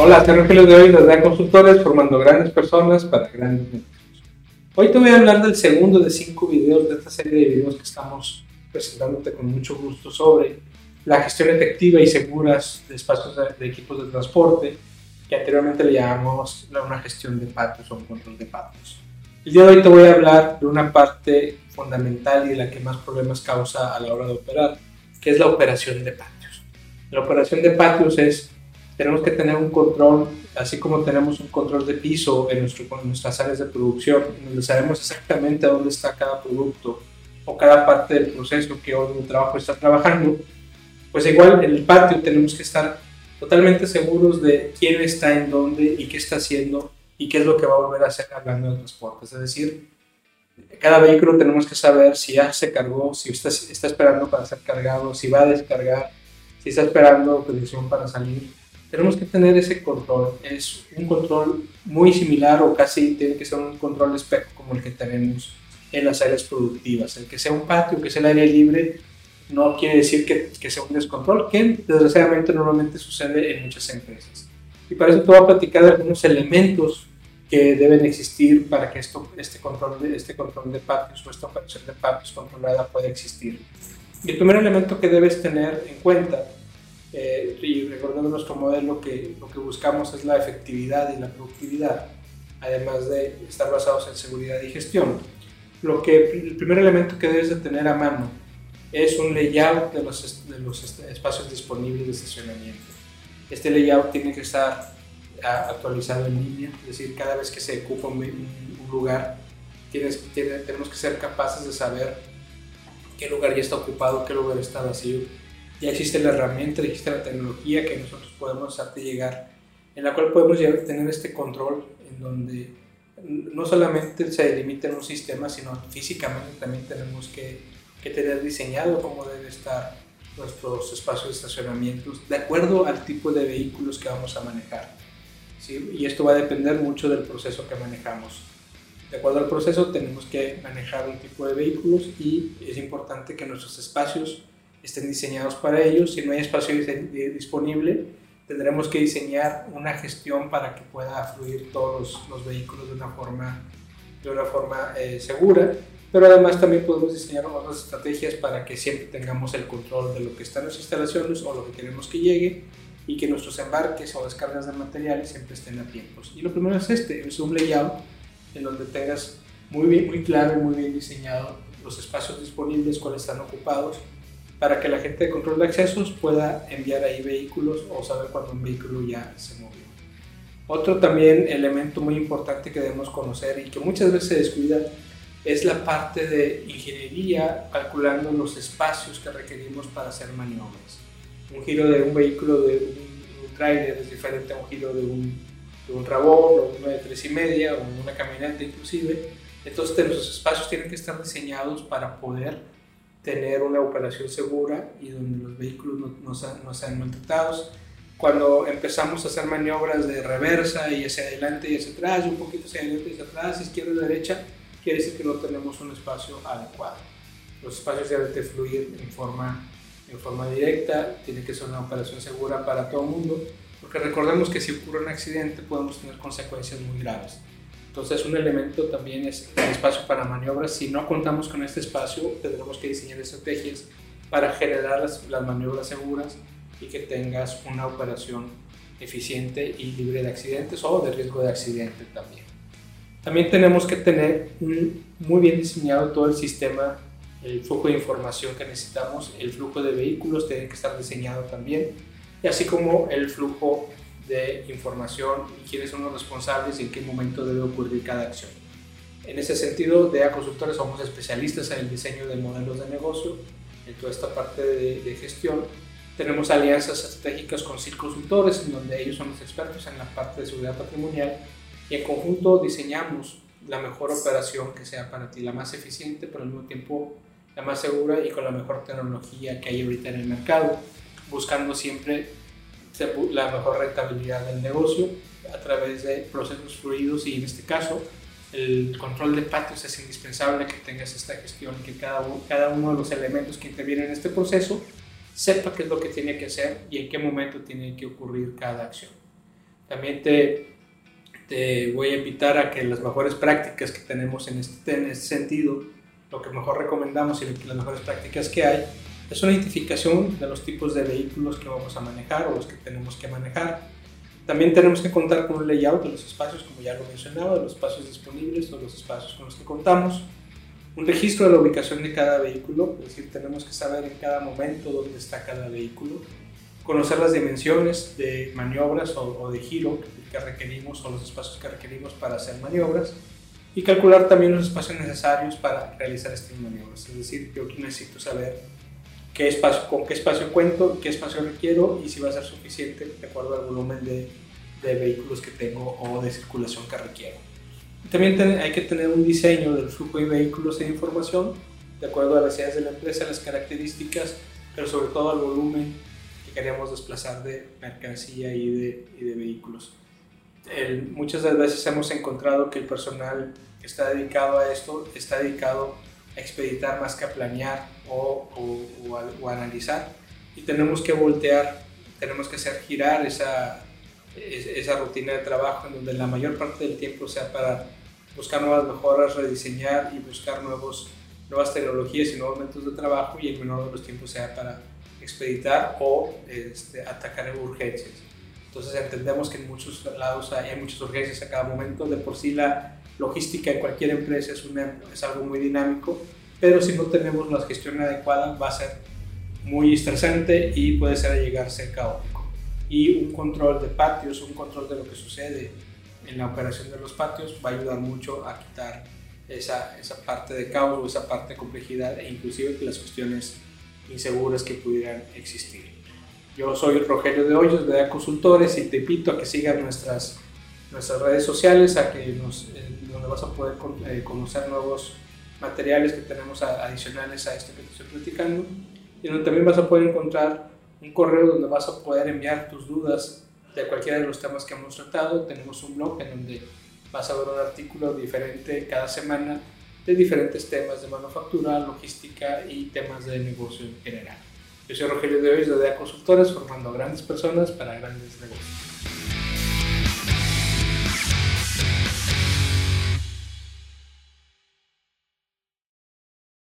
Hola, soy Rogelio de hoy desde Consultores, formando grandes personas para grandes negocios. Hoy te voy a hablar del segundo de cinco videos de esta serie de videos que estamos presentándote con mucho gusto sobre la gestión efectiva y seguras de espacios de, equipos de transporte, que anteriormente le llamamos una gestión de patios o un control de patios. El día de hoy te voy a hablar de una parte fundamental y de la que más problemas causa a la hora de operar, que es la operación de patios. La operación de patios es tenemos que tener un control, así como tenemos un control de piso en, nuestras áreas de producción, donde sabemos exactamente dónde está cada producto o cada parte del proceso que hoy un trabajo está trabajando, pues igual en el patio tenemos que estar totalmente seguros de quién está en dónde y qué está haciendo y qué es lo que va a volver a hacer hablando de transportes. Es decir, cada vehículo tenemos que saber si ya se cargó, si está, está esperando para ser cargado, si va a descargar, si está esperando autorización para salir tenemos que tener ese control. Es un control muy similar o casi tiene que ser un control espejo como el que tenemos en las áreas productivas. El que sea un patio, que sea el aire libre, no quiere decir que, que sea un descontrol, que desgraciadamente normalmente sucede en muchas empresas. Y para eso te voy a platicar de algunos elementos que deben existir para que esto, este, control de, este control de patios o esta operación de patios controlada pueda existir. Y el primer elemento que debes tener en cuenta eh, y recordando nuestro modelo que lo que buscamos es la efectividad y la productividad, además de estar basados en seguridad y gestión. Lo que, el primer elemento que debes de tener a mano es un layout de los, de los espacios disponibles de estacionamiento. Este layout tiene que estar actualizado en línea, es decir, cada vez que se ocupa un, lugar, tienes, tenemos que ser capaces de saber qué lugar ya está ocupado, qué lugar está vacío, ya existe la herramienta, ya existe la tecnología que nosotros podemos hacerte llegar, en la cual podemos tener este control en donde no solamente se delimita en un sistema, sino físicamente también tenemos que, que tener diseñado cómo debe estar nuestros espacios de estacionamiento de acuerdo al tipo de vehículos que vamos a manejar. ¿sí? Y esto va a depender mucho del proceso que manejamos. De acuerdo al proceso tenemos que manejar un tipo de vehículos y es importante que nuestros espacios estén diseñados para ellos. Si no hay espacio disponible, tendremos que diseñar una gestión para que pueda fluir todos los, vehículos de una forma, de una forma eh, segura. Pero además también podemos diseñar otras estrategias para que siempre tengamos el control de lo que está en las instalaciones o lo que queremos que llegue y que nuestros embarques o descargas de materiales siempre estén a tiempos. Y lo primero es este, es un layout en donde tengas muy bien, muy claro y muy bien diseñado los espacios disponibles, cuáles están ocupados para que la gente de control de accesos pueda enviar ahí vehículos o saber cuando un vehículo ya se movió. Otro también elemento muy importante que debemos conocer y que muchas veces se descuida es la parte de ingeniería calculando los espacios que requerimos para hacer maniobras. Un giro de un vehículo de un, trailer es diferente a un giro de un, de un rabón o uno de tres y media o una camioneta inclusive. Entonces los espacios tienen que estar diseñados para poder tener una operación segura y donde los vehículos no, no, sean, maltratados. Cuando empezamos a hacer maniobras de reversa y hacia adelante y hacia atrás, y un poquito hacia adelante y hacia atrás, izquierda y derecha, quiere decir que no tenemos un espacio adecuado. Los espacios deben de fluir en forma, en forma directa, tiene que ser una operación segura para todo el mundo, porque recordemos que si ocurre un accidente podemos tener consecuencias muy graves. Entonces un elemento también es el espacio para maniobras. Si no contamos con este espacio, tendremos que diseñar estrategias para generar las, maniobras seguras y que tengas una operación eficiente y libre de accidentes o de riesgo de accidente también. También tenemos que tener muy bien diseñado todo el sistema, el flujo de información que necesitamos, el flujo de vehículos tiene que estar diseñado también, y así como el flujo de información y quiénes son los responsables y en qué momento debe ocurrir cada acción. En ese sentido, de A Consultores somos especialistas en el diseño de modelos de negocio, en toda esta parte de, gestión. Tenemos alianzas estratégicas con CIR Consultores, en donde ellos son los expertos en la parte de seguridad patrimonial, y en conjunto diseñamos la mejor operación que sea para ti, la más eficiente, pero al mismo tiempo la más segura y con la mejor tecnología que hay ahorita en el mercado, buscando siempre la mejor rentabilidad del negocio a través de procesos fluidos y en este caso el control de patios es indispensable que tengas esta gestión, que cada, cada uno de los elementos que intervienen en este proceso sepa qué es lo que tiene que hacer y en qué momento tiene que ocurrir cada acción. También te, te voy a invitar a que las mejores prácticas que tenemos en este, en este sentido, lo que mejor recomendamos y las mejores prácticas que hay, es una identificación de los tipos de vehículos que vamos a manejar o los que tenemos que manejar. También tenemos que contar con un layout de los espacios, como ya lo mencionaba, de los espacios disponibles o los espacios con los que contamos. Un registro de la ubicación de cada vehículo, es decir, tenemos que saber en cada momento dónde está cada vehículo. Conocer las dimensiones de maniobras o, de giro que requerimos o los espacios que requerimos para hacer maniobras y calcular también los espacios necesarios para realizar estas maniobras. Es decir, yo necesito saber qué espacio, con qué espacio cuento, qué espacio requiero y si va a ser suficiente de acuerdo al volumen de, de vehículos que tengo o de circulación que requiero. También hay que tener un diseño del flujo de vehículos e información de acuerdo a las necesidades de la empresa, las características, pero sobre todo al volumen que queremos desplazar de mercancía y de, y de vehículos. muchas de las veces hemos encontrado que el personal que está dedicado a esto está dedicado expeditar más que a planear o, o, analizar. Y tenemos que voltear, tenemos que hacer girar esa, esa rutina de trabajo en donde la mayor parte del tiempo sea para buscar nuevas mejoras, rediseñar y buscar nuevos, nuevas tecnologías y nuevos métodos de trabajo y el menor de los tiempos sea para expeditar o este, atacar urgencias. Entonces entendemos que en muchos lados hay muchas urgencias a cada momento, de por sí la logística en cualquier empresa es, una, es algo muy dinámico, pero si no tenemos la gestión adecuada va a ser muy estresante y puede ser a llegar a ser caótico. Y un control de patios, un control de lo que sucede en la operación de los patios va a ayudar mucho a quitar esa, esa parte de caos o esa parte de complejidad e inclusive las cuestiones inseguras que pudieran existir. Yo soy Rogelio de Hoyos de DEA Consultores y te invito a que sigas nuestras, nuestras redes sociales, a que nos, eh, donde vas a poder eh, conocer nuevos materiales que tenemos adicionales a esto que te estoy platicando y donde también vas a poder encontrar un correo donde vas a poder enviar tus dudas de cualquiera de los temas que hemos tratado. Tenemos un blog en donde vas a ver un artículo diferente cada semana de diferentes temas de manufactura, logística y temas de negocio en general. Yo soy Rogelio de Hoy de DEA Consultores, formando grandes personas para grandes negocios.